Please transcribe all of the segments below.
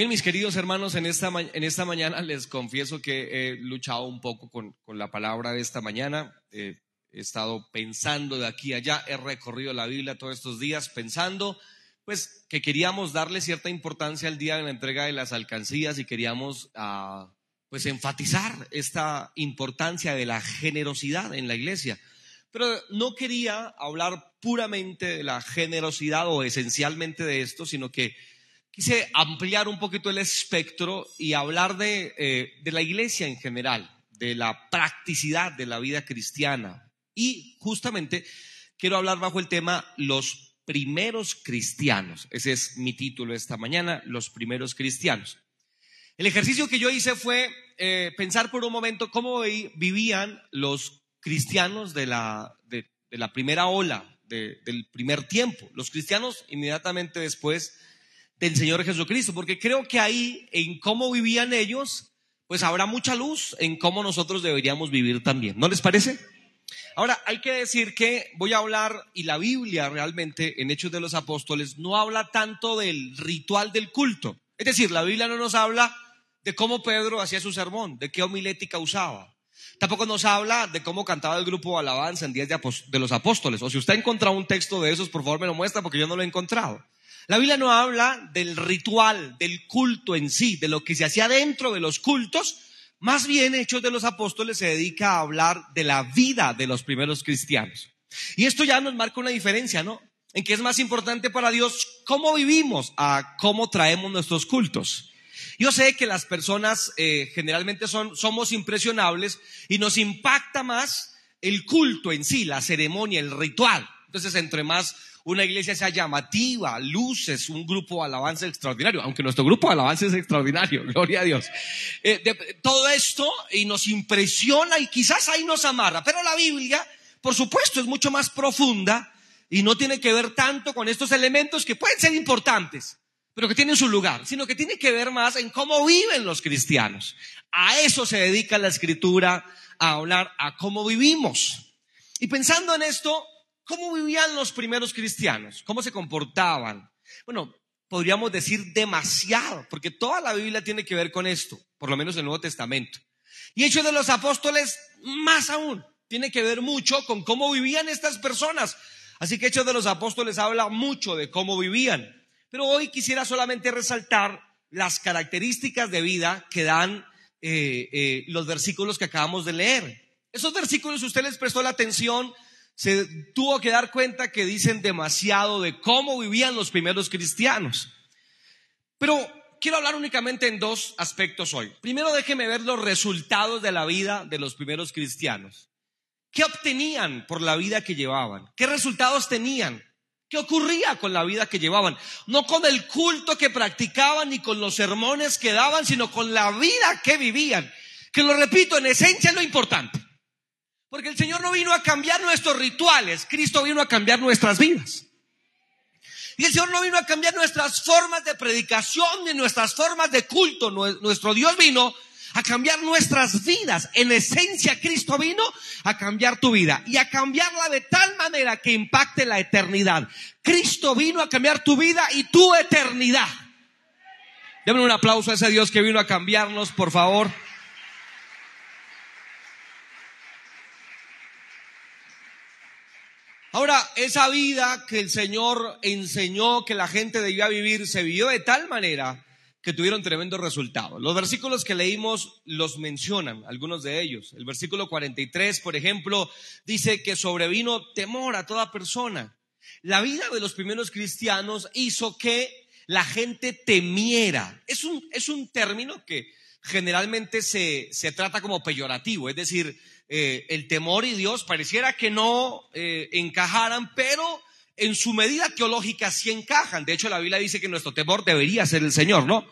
Bien, mis queridos hermanos, en esta, en esta mañana les confieso que he luchado un poco con, la palabra de esta mañana. Eh, he estado pensando de aquí a allá, he recorrido la Biblia todos estos días pensando, pues, que queríamos darle cierta importancia al día de la entrega de las alcancías y queríamos, ah, pues, enfatizar esta importancia de la generosidad en la iglesia. Pero no quería hablar puramente de la generosidad o esencialmente de esto, sino que quise ampliar un poquito el espectro y hablar de, eh, de la iglesia en general, de la practicidad de la vida cristiana. Y justamente quiero hablar bajo el tema los primeros cristianos. Ese es mi título esta mañana, los primeros cristianos. El ejercicio que yo hice fue eh, pensar por un momento cómo vivían los cristianos de la, de, la primera ola, del primer tiempo, los cristianos inmediatamente después del Señor Jesucristo, porque creo que ahí, en cómo vivían ellos, pues habrá mucha luz en cómo nosotros deberíamos vivir también. ¿No les parece? Ahora, hay que decir que voy a hablar, y la Biblia realmente en Hechos de los Apóstoles no habla tanto del ritual del culto. Es decir, la Biblia no nos habla de cómo Pedro hacía su sermón, de qué homilética usaba. Tampoco nos habla de cómo cantaba el grupo alabanza en días de, de los apóstoles. O si usted ha encontrado un texto de esos, por favor me lo muestra porque yo no lo he encontrado. La Biblia no habla del ritual, del culto en sí, de lo que se hacía dentro de los cultos. Más bien, Hechos de los Apóstoles se dedica a hablar de la vida de los primeros cristianos. Y esto ya nos marca una diferencia, ¿no? En que es más importante para Dios cómo vivimos a cómo traemos nuestros cultos. Yo sé que las personas eh, generalmente son, somos impresionables y nos impacta más el culto en sí, la ceremonia, el ritual. Entonces, entre más una iglesia sea llamativa, luces, un grupo de alabanza extraordinario, aunque nuestro grupo de alabanza es extraordinario, gloria a Dios. Eh, todo esto y nos impresiona y quizás ahí nos amarra, pero la Biblia, por supuesto, es mucho más profunda y no tiene que ver tanto con estos elementos que pueden ser importantes, pero que tienen su lugar, sino que tiene que ver más en cómo viven los cristianos. A eso se dedica la escritura, a hablar a cómo vivimos. Y pensando en esto, ¿Cómo vivían los primeros cristianos? ¿Cómo se comportaban? Bueno, podríamos decir demasiado, porque toda la Biblia tiene que ver con esto, por lo menos el Nuevo Testamento. Y Hechos de los Apóstoles, más aún, tiene que ver mucho con cómo vivían estas personas. Así que Hechos de los Apóstoles habla mucho de cómo vivían. Pero hoy quisiera solamente resaltar las características de vida que dan eh, eh, los versículos que acabamos de leer. Esos versículos, usted les prestó la atención, se tuvo que dar cuenta que dicen demasiado de cómo vivían los primeros cristianos. Pero quiero hablar únicamente en dos aspectos hoy. Primero déjeme ver los resultados de la vida de los primeros cristianos. ¿Qué obtenían por la vida que llevaban? ¿Qué resultados tenían? ¿Qué ocurría con la vida que llevaban? No con el culto que practicaban ni con los sermones que daban, sino con la vida que vivían. Que lo repito, en esencia es lo importante. Porque el Señor no vino a cambiar nuestros rituales, Cristo vino a cambiar nuestras vidas. Y el Señor no vino a cambiar nuestras formas de predicación ni nuestras formas de culto. Nuestro Dios vino a cambiar nuestras vidas. En esencia, Cristo vino a cambiar tu vida y a cambiarla de tal manera que impacte la eternidad. Cristo vino a cambiar tu vida y tu eternidad. Denme un aplauso a ese Dios que vino a cambiarnos, por favor. Ahora, esa vida que el Señor enseñó que la gente debía vivir se vivió de tal manera que tuvieron tremendos resultados. Los versículos que leímos los mencionan, algunos de ellos. El versículo 43, por ejemplo, dice que sobrevino temor a toda persona. La vida de los primeros cristianos hizo que la gente temiera. Es un, término que generalmente se trata como peyorativo, es decir, eh, el temor y Dios pareciera que no eh, encajaran, pero en su medida teológica sí encajan. De hecho, la Biblia dice que nuestro temor debería ser el Señor, ¿no?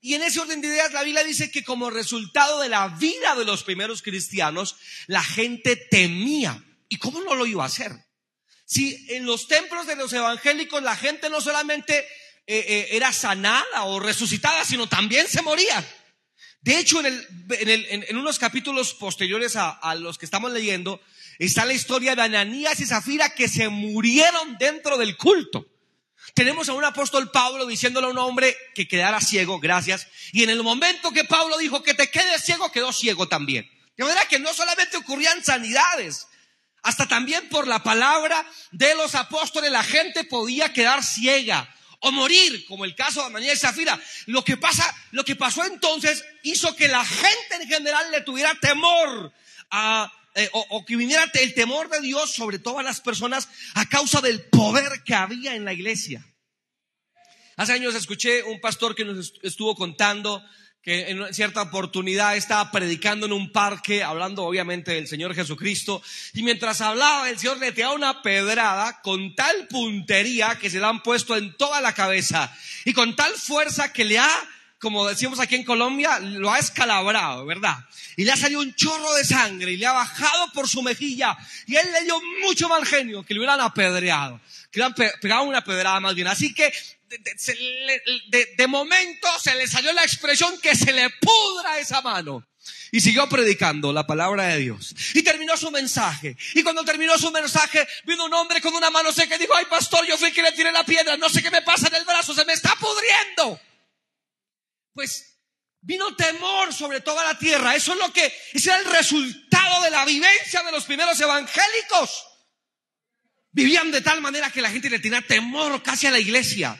Y en ese orden de ideas, la Biblia dice que como resultado de la vida de los primeros cristianos, la gente temía. ¿Y cómo no lo iba a hacer? Si en los templos de los evangélicos la gente no solamente eh, era sanada o resucitada, sino también se moría. De hecho, en, unos capítulos posteriores a, los que estamos leyendo, está la historia de Ananías y Zafira que se murieron dentro del culto. Tenemos a un apóstol Pablo diciéndole a un hombre que quedara ciego, gracias. Y en el momento que Pablo dijo que te quedes ciego, quedó ciego también. De manera que no solamente ocurrían sanidades, hasta también por la palabra de los apóstoles la gente podía quedar ciega o morir, como el caso de María y Zafira. Lo que pasa, lo que pasó entonces hizo que la gente en general le tuviera temor a, eh, o, que viniera el temor de Dios sobre todas las personas a causa del poder que había en la iglesia. Hace años escuché un pastor que nos estuvo contando que en cierta oportunidad estaba predicando en un parque, hablando obviamente del Señor Jesucristo, y mientras hablaba el Señor le tiraba una pedrada con tal puntería que se la han puesto en toda la cabeza y con tal fuerza que le ha, como decimos aquí en Colombia, lo ha escalabrado, ¿verdad? Y le ha salido un chorro de sangre y le ha bajado por su mejilla y él le dio mucho mal genio que le hubieran apedreado, que le hubieran pegado una pedrada más bien. Así que de, de, de, momento se le salió la expresión que se le pudra esa mano. Y siguió predicando la palabra de Dios. Y terminó su mensaje. Y cuando terminó su mensaje, vino un hombre con una mano seca y dijo, ay pastor, yo fui que le tiré la piedra, no sé qué me pasa en el brazo, se me está pudriendo. Pues vino temor sobre toda la tierra. Eso es lo que, ese era el resultado de la vivencia de los primeros evangélicos. Vivían de tal manera que la gente le tenía temor casi a la iglesia.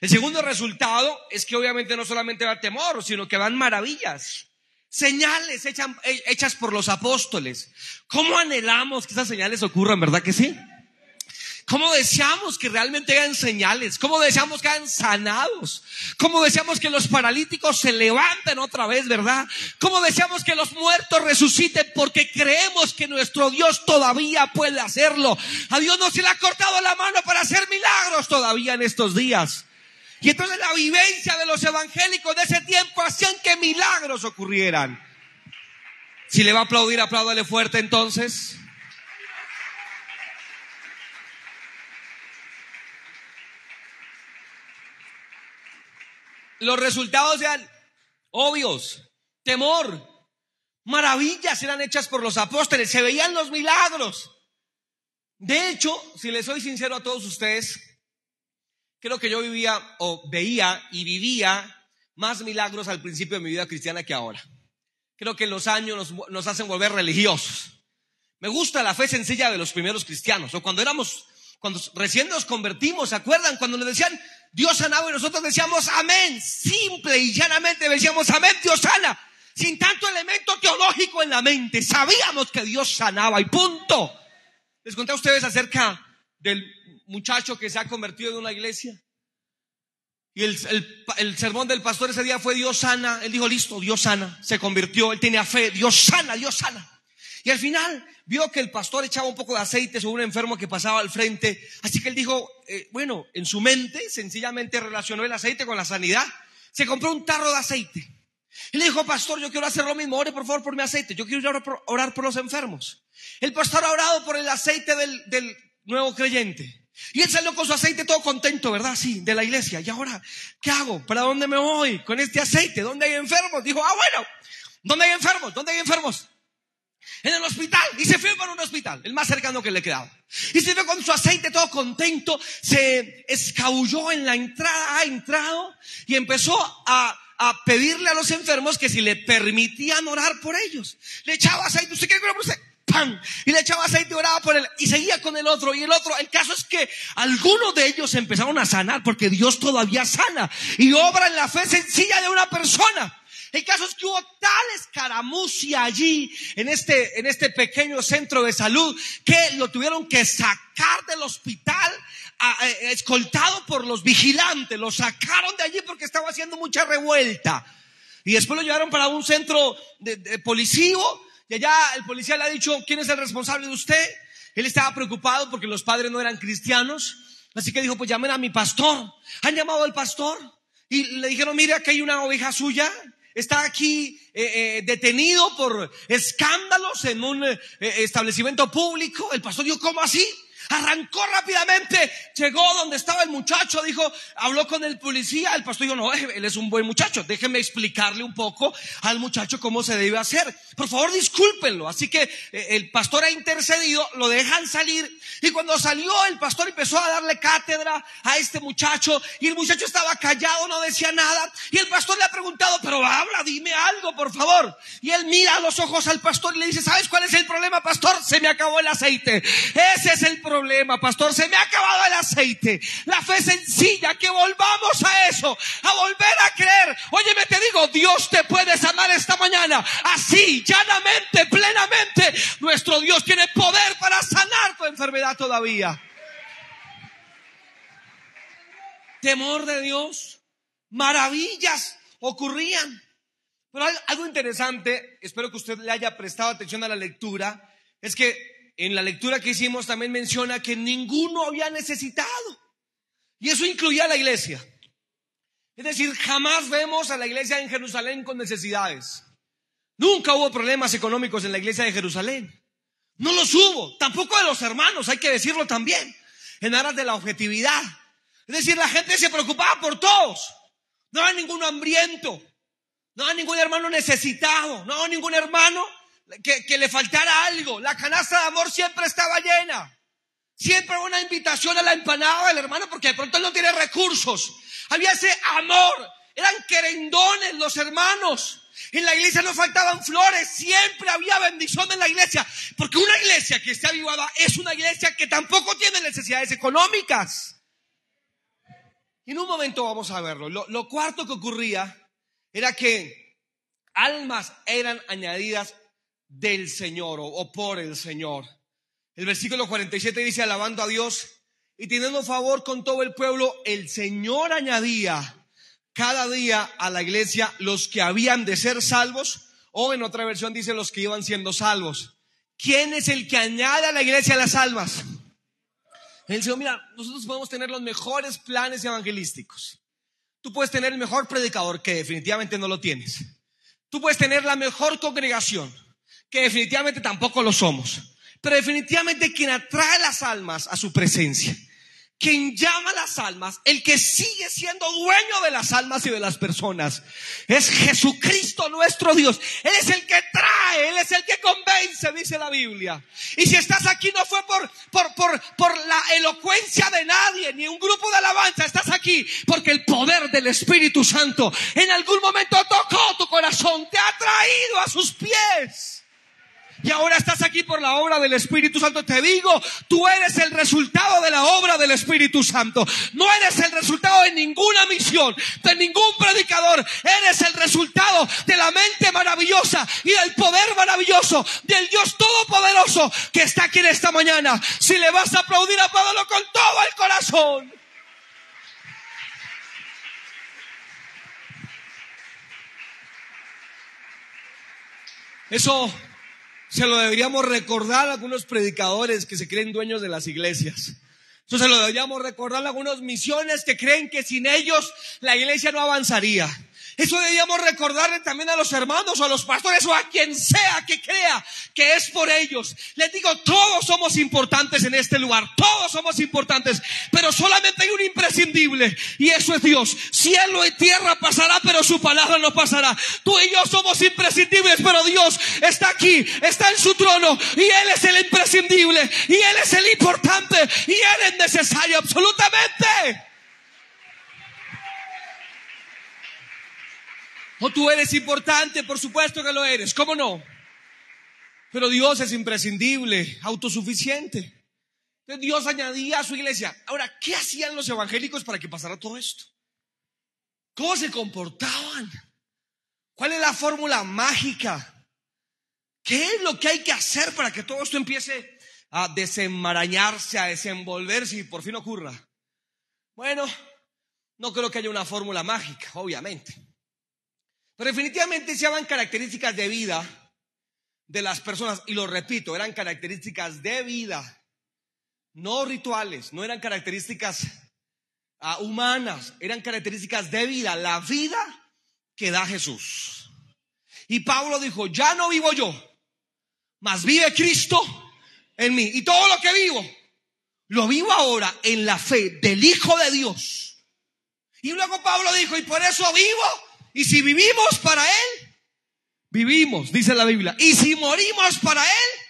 El segundo resultado es que obviamente no solamente va temor, sino que van maravillas. Señales hechas por los apóstoles. ¿Cómo anhelamos que esas señales ocurran, verdad que sí? ¿Cómo deseamos que realmente hagan señales? ¿Cómo deseamos que hagan sanados? ¿Cómo deseamos que los paralíticos se levanten otra vez, verdad? ¿Cómo deseamos que los muertos resuciten? Porque creemos que nuestro Dios todavía puede hacerlo. A Dios no se le ha cortado la mano para hacer milagros todavía en estos días. Y entonces la vivencia de los evangélicos de ese tiempo hacían que milagros ocurrieran. Si le va a aplaudir, apláudale fuerte entonces. Los resultados eran obvios. Temor, maravillas eran hechas por los apóstoles, se veían los milagros. De hecho, si les soy sincero a todos ustedes, creo que yo vivía o veía y vivía más milagros al principio de mi vida cristiana que ahora. Creo que los años nos, hacen volver religiosos. Me gusta la fe sencilla de los primeros cristianos. O cuando éramos, cuando recién nos convertimos, ¿se acuerdan? Cuando nos decían Dios sanaba y nosotros decíamos amén. Simple y llanamente decíamos amén, Dios sana. Sin tanto elemento teológico en la mente. Sabíamos que Dios sanaba y punto. Les conté a ustedes acerca del muchacho que se ha convertido en una iglesia. Y el, el, el, sermón del pastor ese día fue Dios sana. Él dijo, listo, Dios sana. Se convirtió, él tenía fe, Dios sana, Dios sana. Y al final vio que el pastor echaba un poco de aceite sobre un enfermo que pasaba al frente. Así que él dijo, eh, bueno, en su mente sencillamente relacionó el aceite con la sanidad. Se compró un tarro de aceite. Y le dijo, pastor, yo quiero hacer lo mismo, ore por favor por mi aceite. Yo quiero orar por, orar por los enfermos. El pastor ha orado por el aceite del, del nuevo creyente. Y él salió con su aceite todo contento, ¿verdad? Sí, de la iglesia. Y ahora, ¿qué hago? ¿Para dónde me voy con este aceite? ¿Dónde hay enfermos? Dijo, ah, bueno, ¿dónde hay enfermos? ¿Dónde hay enfermos? En el hospital. Y se fue para un hospital, el más cercano que le quedaba. Y se fue con su aceite todo contento, se escabulló en la entrada, ha entrado y empezó a, a pedirle a los enfermos que si le permitían orar por ellos. Le echaba aceite, ¿usted quiere orar por usted? ¡Pam! Y le echaba aceite y oraba por él. Y seguía con el otro y el otro. El caso es que algunos de ellos empezaron a sanar porque Dios todavía sana y obra en la fe sencilla de una persona. El caso es que hubo tal escaramucia allí en este, en este pequeño centro de salud que lo tuvieron que sacar del hospital a, a, escoltado por los vigilantes. Lo sacaron de allí porque estaba haciendo mucha revuelta. Y después lo llevaron para un centro de, de y allá el policía le ha dicho, ¿quién es el responsable de usted? Él estaba preocupado porque los padres no eran cristianos. Así que dijo, pues llamen a mi pastor. Han llamado al pastor y le dijeron, mire, aquí hay una oveja suya. Está aquí eh, eh, detenido por escándalos en un eh, establecimiento público. El pastor dijo, ¿cómo así? Arrancó rápidamente, llegó donde estaba el muchacho, dijo, habló con el policía, el pastor dijo, no, él es un buen muchacho, déjenme explicarle un poco al muchacho cómo se debe hacer. Por favor, discúlpenlo. Así que eh, el pastor ha intercedido, lo dejan salir y cuando salió el pastor empezó a darle cátedra a este muchacho y el muchacho estaba callado, no decía nada y el pastor le ha preguntado, pero habla, dime algo, por favor. Y él mira a los ojos al pastor y le dice, ¿sabes cuál es el problema, pastor? Se me acabó el aceite. Ese es el problema, pastor. Se me ha acabado el aceite. La fe sencilla, que volvamos a eso, a volver a creer. Óyeme, te digo, Dios te puede sanar esta mañana. Así, llanamente, plenamente. Nuestro Dios tiene poder para sanar tu enfermedad todavía. Temor de Dios. Maravillas ocurrían. Pero algo interesante, espero que usted le haya prestado atención a la lectura, es que en la lectura que hicimos también menciona que ninguno había necesitado. Y eso incluía a la iglesia. Es decir, jamás vemos a la iglesia en Jerusalén con necesidades. Nunca hubo problemas económicos en la iglesia de Jerusalén. No los hubo. Tampoco de los hermanos, hay que decirlo también. En aras de la objetividad. Es decir, la gente se preocupaba por todos. No había ningún hambriento. No había ningún hermano necesitado. No había ningún hermano que, le faltara algo. La canasta de amor siempre estaba llena. Siempre una invitación a la empanada del hermano porque de pronto él no tiene recursos. Había ese amor. Eran querendones los hermanos. En la iglesia no faltaban flores, siempre había bendición en la iglesia, porque una iglesia que está avivada es una iglesia que tampoco tiene necesidades económicas. Y en un momento vamos a verlo. Lo, lo cuarto que ocurría era que almas eran añadidas del Señor o, por el Señor. El versículo 47 dice, alabando a Dios y teniendo favor con todo el pueblo, el Señor añadía cada día a la iglesia los que habían de ser salvos, o en otra versión dice los que iban siendo salvos. ¿Quién es el que añade a la iglesia las almas? El Señor, mira, nosotros podemos tener los mejores planes evangelísticos. Tú puedes tener el mejor predicador, que definitivamente no lo tienes. Tú puedes tener la mejor congregación definitivamente tampoco lo somos, pero definitivamente quien atrae las almas a su presencia, quien llama las almas, el que sigue siendo dueño de las almas y de las personas, es Jesucristo nuestro Dios. Él es el que trae, Él es el que convence, dice la Biblia. Y si estás aquí no fue por, por, por, por la elocuencia de nadie, ni un grupo de alabanza, estás aquí porque el poder del Espíritu Santo en algún momento tocó tu corazón, te ha traído a sus pies y ahora estás aquí por la obra del Espíritu Santo. Te digo, tú eres el resultado de la obra del Espíritu Santo. No eres el resultado de ninguna misión, de ningún predicador. Eres el resultado de la mente maravillosa y del poder maravilloso del Dios Todopoderoso que está aquí en esta mañana. Si le vas a aplaudir, apláudalo con todo el corazón. Eso se lo deberíamos recordar a algunos predicadores que se creen dueños de las iglesias. Se lo deberíamos recordar a algunos misiones que creen que sin ellos la iglesia no avanzaría. Eso debíamos recordarle también a los hermanos o a los pastores o a quien sea que crea que es por ellos. Les digo, todos somos importantes en este lugar, todos somos importantes, pero solamente hay un imprescindible y eso es Dios. Cielo y tierra pasará, pero su palabra no pasará. Tú y yo somos imprescindibles, pero Dios está aquí, está en su trono y Él es el imprescindible y Él es el importante y Él es necesario absolutamente. O tú eres importante, por supuesto que lo eres, ¿cómo no? Pero Dios es imprescindible, autosuficiente. Entonces Dios añadía a su iglesia. Ahora, ¿qué hacían los evangélicos para que pasara todo esto? ¿Cómo se comportaban? ¿Cuál es la fórmula mágica? ¿Qué es lo que hay que hacer para que todo esto empiece a desenmarañarse, a desenvolverse y por fin ocurra? Bueno, no creo que haya una fórmula mágica, obviamente. Pero definitivamente se llaman características de vida de las personas, y lo repito, eran características de vida, no rituales, no eran características ah, humanas, eran características de vida, la vida que da Jesús. Y Pablo dijo, ya no vivo yo, mas vive Cristo en mí. Y todo lo que vivo, lo vivo ahora en la fe del Hijo de Dios. Y luego Pablo dijo, y por eso vivo, y si vivimos para Él, vivimos, dice la Biblia. Y si morimos para Él,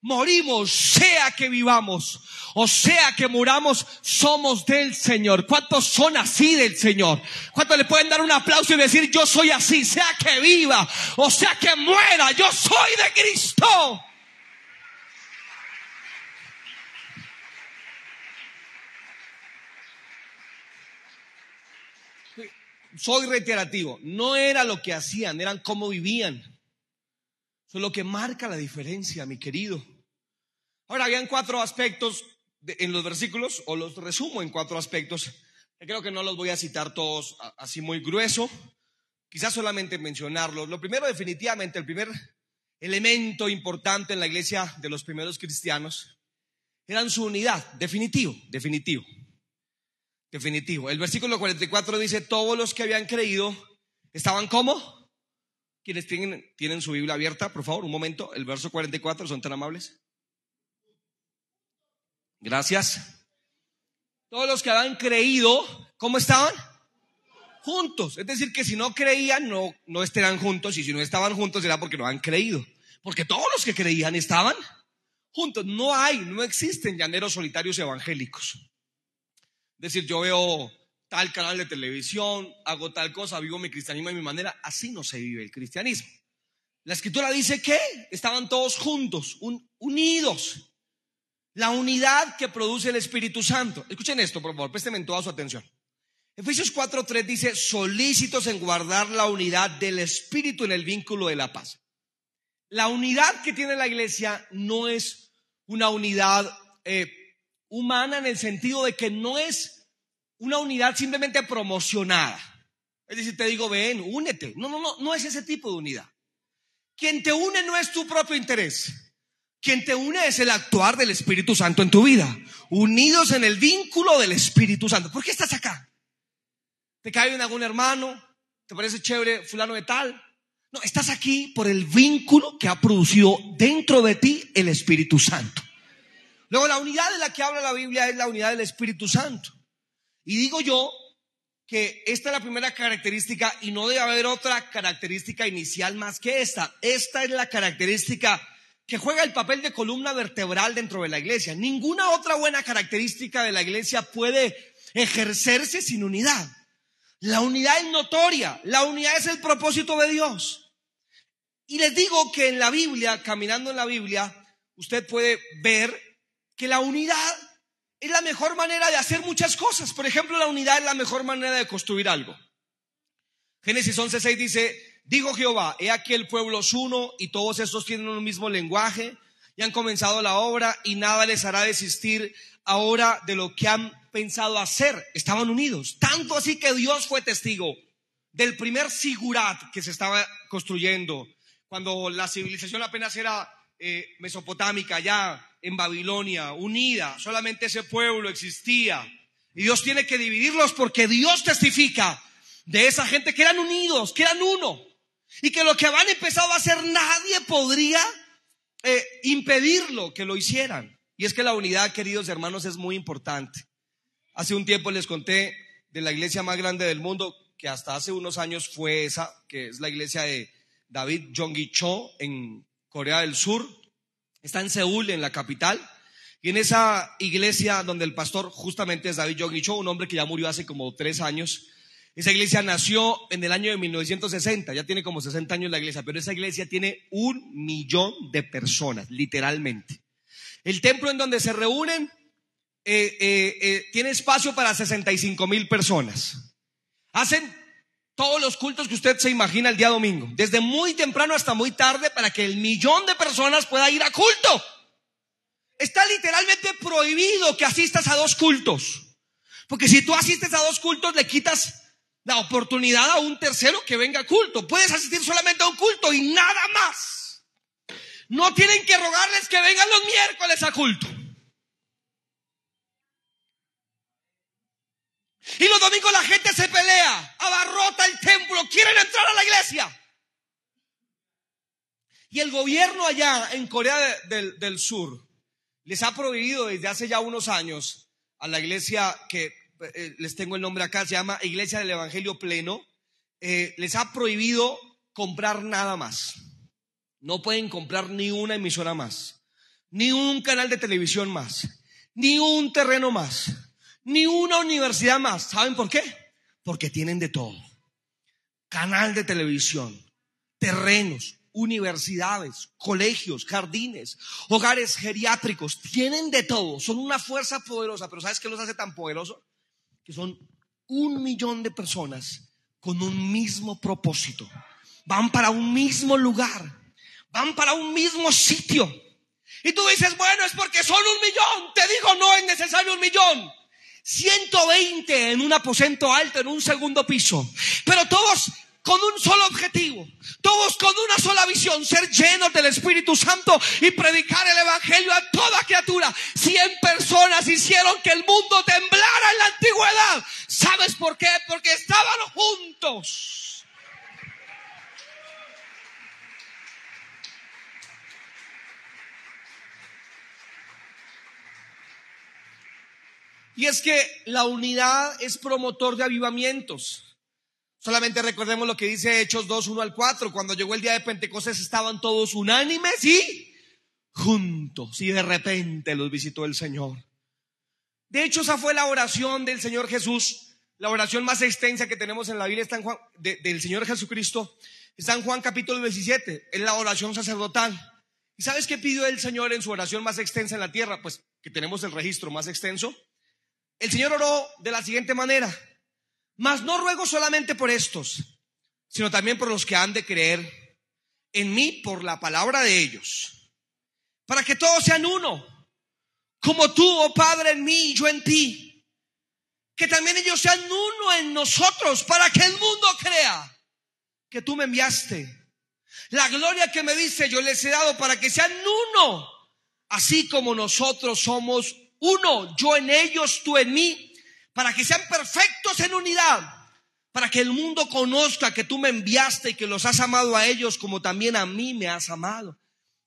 morimos, sea que vivamos o sea que muramos, somos del Señor. ¿Cuántos son así del Señor? ¿Cuántos le pueden dar un aplauso y decir, yo soy así, sea que viva o sea que muera, yo soy de Cristo? Soy reiterativo, no era lo que hacían, eran cómo vivían. Eso es lo que marca la diferencia, mi querido. Ahora, habían cuatro aspectos en los versículos, o los resumo en cuatro aspectos. Creo que no los voy a citar todos así muy grueso, quizás solamente mencionarlos. Lo primero, definitivamente, el primer elemento importante en la iglesia de los primeros cristianos eran su unidad, definitivo, definitivo, definitivo. El versículo 44 dice, todos los que habían creído estaban como, quienes tienen, su Biblia abierta, por favor, un momento, el verso 44, son tan amables. Gracias. Todos los que habían creído, ¿cómo estaban? Juntos. Es decir, que si no creían, no, no estarían juntos. Y si no estaban juntos, era porque no han creído. Porque todos los que creían estaban juntos. No hay, no existen llaneros solitarios evangélicos. Decir, yo veo tal canal de televisión, hago tal cosa, vivo mi cristianismo de mi manera. Así no se vive el cristianismo. La escritura dice que estaban todos juntos, unidos. La unidad que produce el Espíritu Santo. Escuchen esto, por favor, presten toda su atención. Efesios 4:3 dice, solícitos en guardar la unidad del Espíritu en el vínculo de la paz. La unidad que tiene la iglesia no es una unidad eh, humana en el sentido de que no es una unidad simplemente promocionada. Es decir, te digo, ven, únete. No, no, no, no es ese tipo de unidad. Quien te une no es tu propio interés. Quien te une es el actuar del Espíritu Santo en tu vida. Unidos en el vínculo del Espíritu Santo. ¿Por qué estás acá? ¿Te cae bien algún hermano? ¿Te parece chévere fulano de tal? No, estás aquí por el vínculo que ha producido dentro de ti el Espíritu Santo. Luego, la unidad de la que habla la Biblia es la unidad del Espíritu Santo. Y digo yo que esta es la primera característica y no debe haber otra característica inicial más que esta. Esta es la característica que juega el papel de columna vertebral dentro de la iglesia. Ninguna otra buena característica de la iglesia puede ejercerse sin unidad. La unidad es notoria, la unidad es el propósito de Dios. Y les digo que en la Biblia, caminando en la Biblia, usted puede ver que la unidad es la mejor manera de hacer muchas cosas. Por ejemplo, la unidad es la mejor manera de construir algo. Génesis 11:6 dice, Dijo Jehová, he aquí el pueblo es uno y todos estos tienen un mismo lenguaje y han comenzado la obra y nada les hará desistir ahora de lo que han pensado hacer. Estaban unidos. Tanto así que Dios fue testigo del primer sigurat que se estaba construyendo cuando la civilización apenas era eh, mesopotámica, ya en Babilonia, unida. Solamente ese pueblo existía. Y Dios tiene que dividirlos porque Dios testifica de esa gente que eran unidos, que eran uno. Y que lo que habían empezado a hacer nadie podría eh, impedirlo que lo hicieran. Y es que la unidad, queridos hermanos, es muy importante. Hace un tiempo les conté de la iglesia más grande del mundo, que hasta hace unos años fue esa, que es la iglesia de David Cho en Corea del Sur. Está en Seúl, en la capital. Y en esa iglesia donde el pastor justamente es David Jonggi Cho, un hombre que ya murió hace como tres años, esa iglesia nació en el año de 1960, ya tiene como 60 años la iglesia, pero esa iglesia tiene un millón de personas, literalmente. El templo en donde se reúnen eh, eh, eh, tiene espacio para 65 mil personas. Hacen todos los cultos que usted se imagina el día domingo, desde muy temprano hasta muy tarde, para que el millón de personas pueda ir a culto. Está literalmente prohibido que asistas a dos cultos. Porque si tú asistes a dos cultos, le quitas la oportunidad a un tercero que venga a culto. Puedes asistir solamente a un culto y nada más. No tienen que rogarles que vengan los miércoles a culto. Y los domingos la gente se pelea, abarrota el templo, quieren entrar a la iglesia. Y el gobierno allá en Corea del, Sur les ha prohibido desde hace ya unos años a la iglesia que eh, les tengo el nombre acá, se llama Iglesia del Evangelio Pleno, eh, les ha prohibido comprar nada más. No pueden comprar ni una emisora más, ni un canal de televisión más, ni un terreno más, ni una universidad más. ¿Saben por qué? Porque tienen de todo. Canal de televisión, terrenos, universidades, colegios, jardines, hogares geriátricos, tienen de todo, son una fuerza poderosa, pero ¿sabes qué los hace tan poderosos? Que son un millón de personas con un mismo propósito, van para un mismo lugar, van para un mismo sitio. Y tú dices, bueno, es porque son un millón. Te digo, no es necesario un millón. 120 en un aposento alto, en un segundo piso. Pero todos con un solo objetivo, todos con una sola visión, ser llenos del Espíritu Santo y predicar el Evangelio a toda criatura. Cien personas hicieron que el mundo temblara en la antigüedad. ¿Sabes por qué? Porque estaban juntos. Y es que la unidad es promotor de avivamientos. Solamente recordemos lo que dice Hechos 2, 1 al 4. Cuando llegó el día de Pentecostés estaban todos unánimes y juntos. Y de repente los visitó el Señor. De hecho, esa fue la oración del Señor Jesús. La oración más extensa que tenemos en la Biblia está en Juan, del Señor Jesucristo. Está en Juan capítulo 17. Es la oración sacerdotal. ¿Y sabes qué pidió el Señor en su oración más extensa en la tierra? Pues que tenemos el registro más extenso. El Señor oró de la siguiente manera, mas no ruego solamente por estos, sino también por los que han de creer en mí por la palabra de ellos, para que todos sean uno, como tú, oh Padre, en mí y yo en ti, que también ellos sean uno en nosotros, para que el mundo crea que tú me enviaste. La gloria que me dice yo les he dado para que sean uno, así como nosotros somos uno, yo en ellos, tú en mí, para que sean perfectos en unidad, para que el mundo conozca que tú me enviaste y que los has amado a ellos como también a mí me has amado.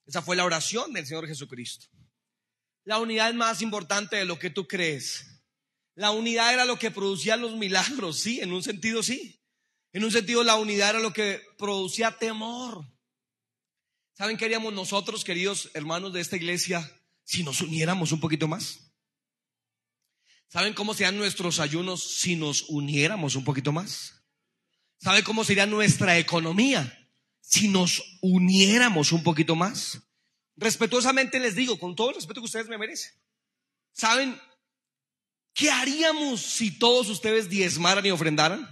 Esa fue la oración del Señor Jesucristo. La unidad es más importante de lo que tú crees. La unidad era lo que producía los milagros, sí, en un sentido sí. En un sentido la unidad era lo que producía temor. ¿Saben qué haríamos nosotros, queridos hermanos de esta iglesia? Si nos uniéramos un poquito más? ¿Saben cómo serían nuestros ayunos si nos uniéramos un poquito más? ¿Saben cómo sería nuestra economía si nos uniéramos un poquito más? Respetuosamente les digo, con todo el respeto que ustedes me merecen. ¿Saben qué haríamos si todos ustedes diezmaran y ofrendaran?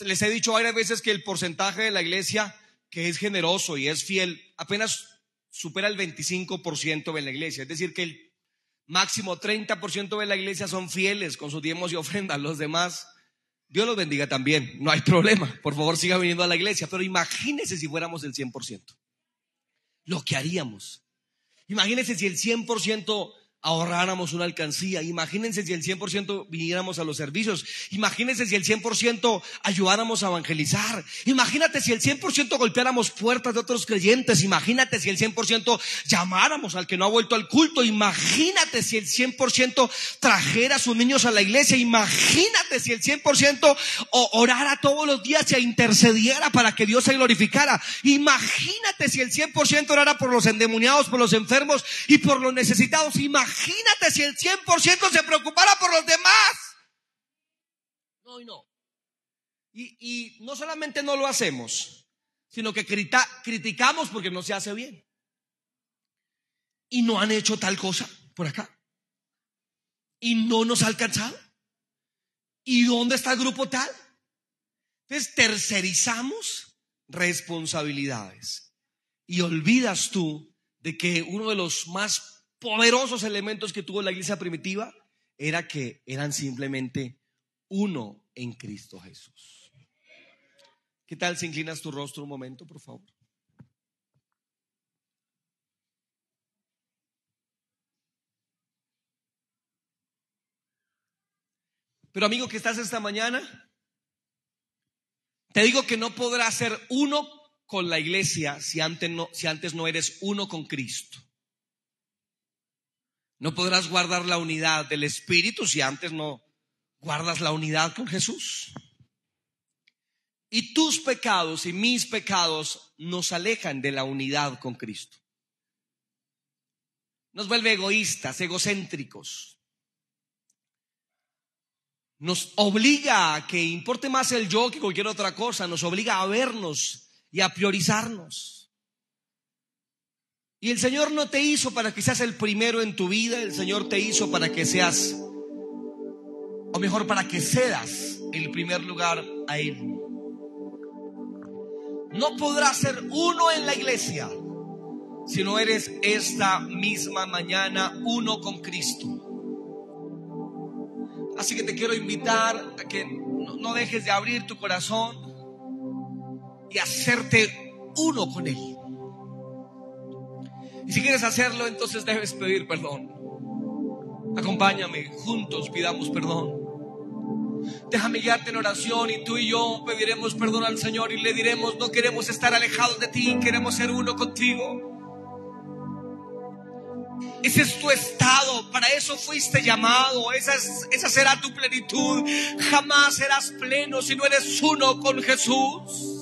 Les he dicho varias veces que el porcentaje de la iglesia que es generoso y es fiel apenas supera el 25% de la iglesia. Es decir, que el máximo 30% de la iglesia son fieles con sus diezmos y ofrendas. Los demás, Dios los bendiga también. No hay problema. Por favor, siga viniendo a la iglesia. Pero imagínese si fuéramos el 100%. Lo que haríamos. Imagínese si el 100% ahorráramos una alcancía. Imagínense si el 100% viniéramos a los servicios. Imagínense si el 100% ayudáramos a evangelizar. Imagínate si el 100% golpeáramos puertas de otros creyentes. Imagínate si el 100% llamáramos al que no ha vuelto al culto. Imagínate si el 100% trajera a sus niños a la iglesia. Imagínate si el 100% orara todos los días y intercediera para que Dios se glorificara. Imagínate si el 100% orara por los endemoniados, por los enfermos y por los necesitados. Imagínate Imagínate si el 100% se preocupara por los demás. No y no. Y, no solamente no lo hacemos, sino que criticamos porque no se hace bien. Y no han hecho tal cosa por acá. Y no nos ha alcanzado. ¿Y dónde está el grupo tal? Entonces tercerizamos responsabilidades. Y olvidas tú de que uno de los más poderosos elementos que tuvo la iglesia primitiva era que eran simplemente uno en Cristo Jesús. ¿Qué tal si inclinas tu rostro un momento, por favor? Pero amigo que estás esta mañana, te digo que no podrás ser uno con la iglesia si antes no, si antes no eres uno con Cristo. No podrás guardar la unidad del Espíritu si antes no guardas la unidad con Jesús. Y tus pecados y mis pecados nos alejan de la unidad con Cristo. Nos vuelve egoístas, egocéntricos. Nos obliga a que importe más el yo que cualquier otra cosa. Nos obliga a vernos y a priorizarnos. Y el Señor no te hizo para que seas el primero en tu vida. El Señor te hizo para que seas, o mejor, para que cedas el primer lugar a Él. No podrás ser uno en la iglesia si no eres esta misma mañana uno con Cristo. Así que te quiero invitar a que no dejes de abrir tu corazón y hacerte uno con Él. Y si quieres hacerlo, entonces debes pedir perdón. Acompáñame, juntos pidamos perdón. Déjame guiarte en oración y tú y yo pediremos perdón al Señor y le diremos, no queremos estar alejados de ti, queremos ser uno contigo. Ese es tu estado, para eso fuiste llamado, esa, esa será tu plenitud. Jamás serás pleno si no eres uno con Jesús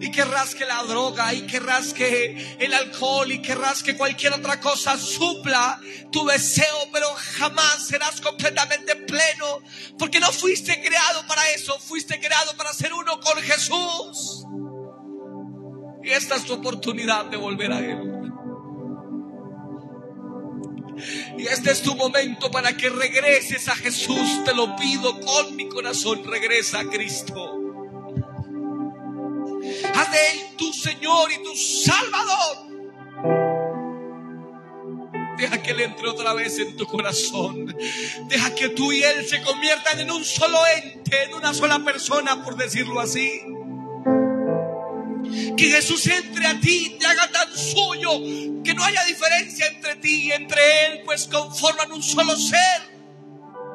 y querrás que la droga y querrás que el alcohol y querrás que cualquier otra cosa supla tu deseo, pero jamás serás completamente pleno porque no fuiste creado para eso, fuiste creado para ser uno con Jesús. Y esta es tu oportunidad de volver a Él. Y este es tu momento para que regreses a Jesús. Te lo pido con mi corazón. Regresa a Cristo. Haz de Él tu Señor y tu Salvador. Deja que Él entre otra vez en tu corazón. Deja que tú y Él se conviertan en un solo ente, en una sola persona, por decirlo así. Que Jesús entre a ti te haga tan suyo que no haya diferencia entre ti y entre Él, pues conforman un solo ser.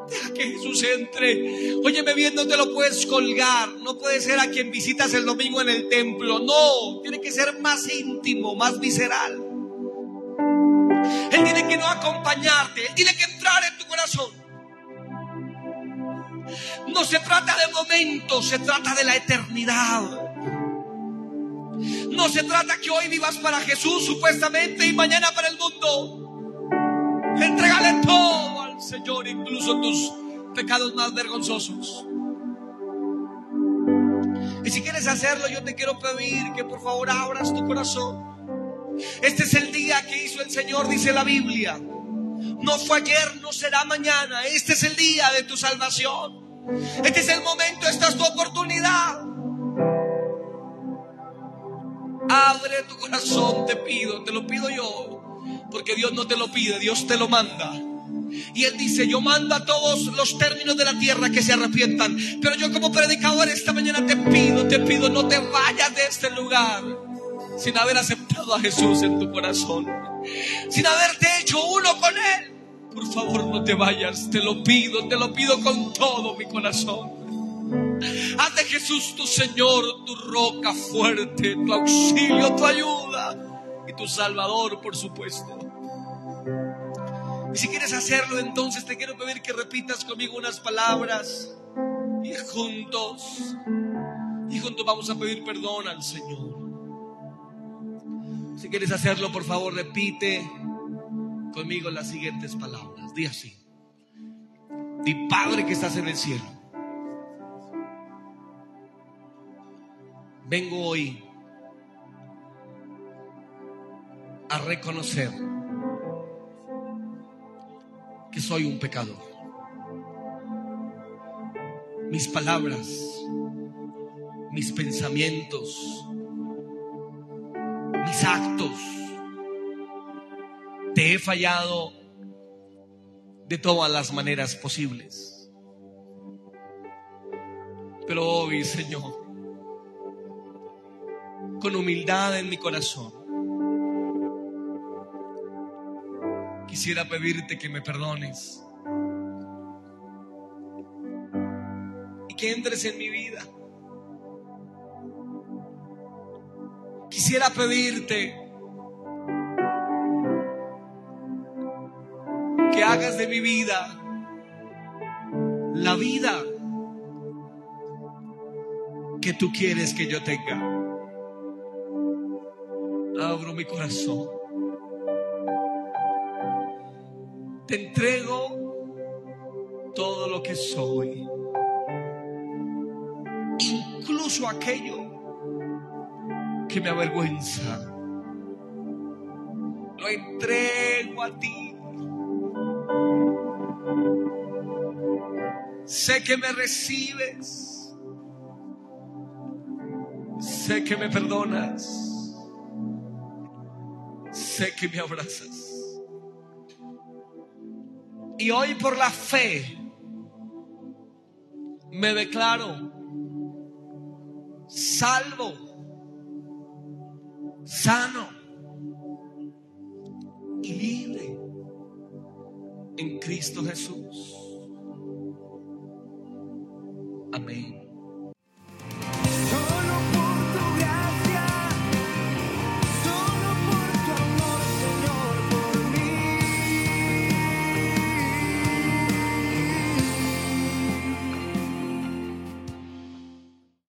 Deja que Jesús entre. Óyeme bien, no te lo puedes colgar. No puede ser a quien visitas el domingo en el templo. No, tiene que ser más íntimo, más visceral. Él tiene que no acompañarte. Él tiene que entrar en tu corazón. No se trata de momentos, se trata de la eternidad. No se trata que hoy vivas para Jesús supuestamente y mañana para el mundo. Entrégale todo Señor, incluso tus pecados más vergonzosos. Y si quieres hacerlo, yo te quiero pedir que por favor abras tu corazón. Este es el día que hizo el Señor, dice la Biblia. No fue ayer, no será mañana. Este es el día de tu salvación. Este es el momento, esta es tu oportunidad. Abre tu corazón, te pido, te lo pido yo. Porque Dios no te lo pide, Dios te lo manda. Y Él dice, yo mando a todos los términos de la tierra que se arrepientan. Pero yo como predicador esta mañana te pido, te pido, no te vayas de este lugar sin haber aceptado a Jesús en tu corazón. Sin haberte hecho uno con Él. Por favor, no te vayas, te lo pido, te lo pido con todo mi corazón. Haz de Jesús tu Señor, tu roca fuerte, tu auxilio, tu ayuda y tu Salvador, por supuesto. Y si quieres hacerlo, entonces te quiero pedir que repitas conmigo unas palabras y juntos, y juntos vamos a pedir perdón al Señor. Si quieres hacerlo, por favor, repite conmigo las siguientes palabras. Di así. Di Padre que estás en el cielo. Vengo hoy a reconocer que soy un pecador. Mis palabras, mis pensamientos, mis actos, te he fallado de todas las maneras posibles. Pero hoy, Señor, con humildad en mi corazón, quisiera pedirte que me perdones y que entres en mi vida. Quisiera pedirte que hagas de mi vida la vida que tú quieres que yo tenga. Abro mi corazón. Te entrego todo lo que soy, incluso aquello que me avergüenza. Lo entrego a ti. Sé que me recibes. Sé que me perdonas. Sé que me abrazas. Y hoy por la fe me declaro salvo, sano y libre en Cristo Jesús. Amén.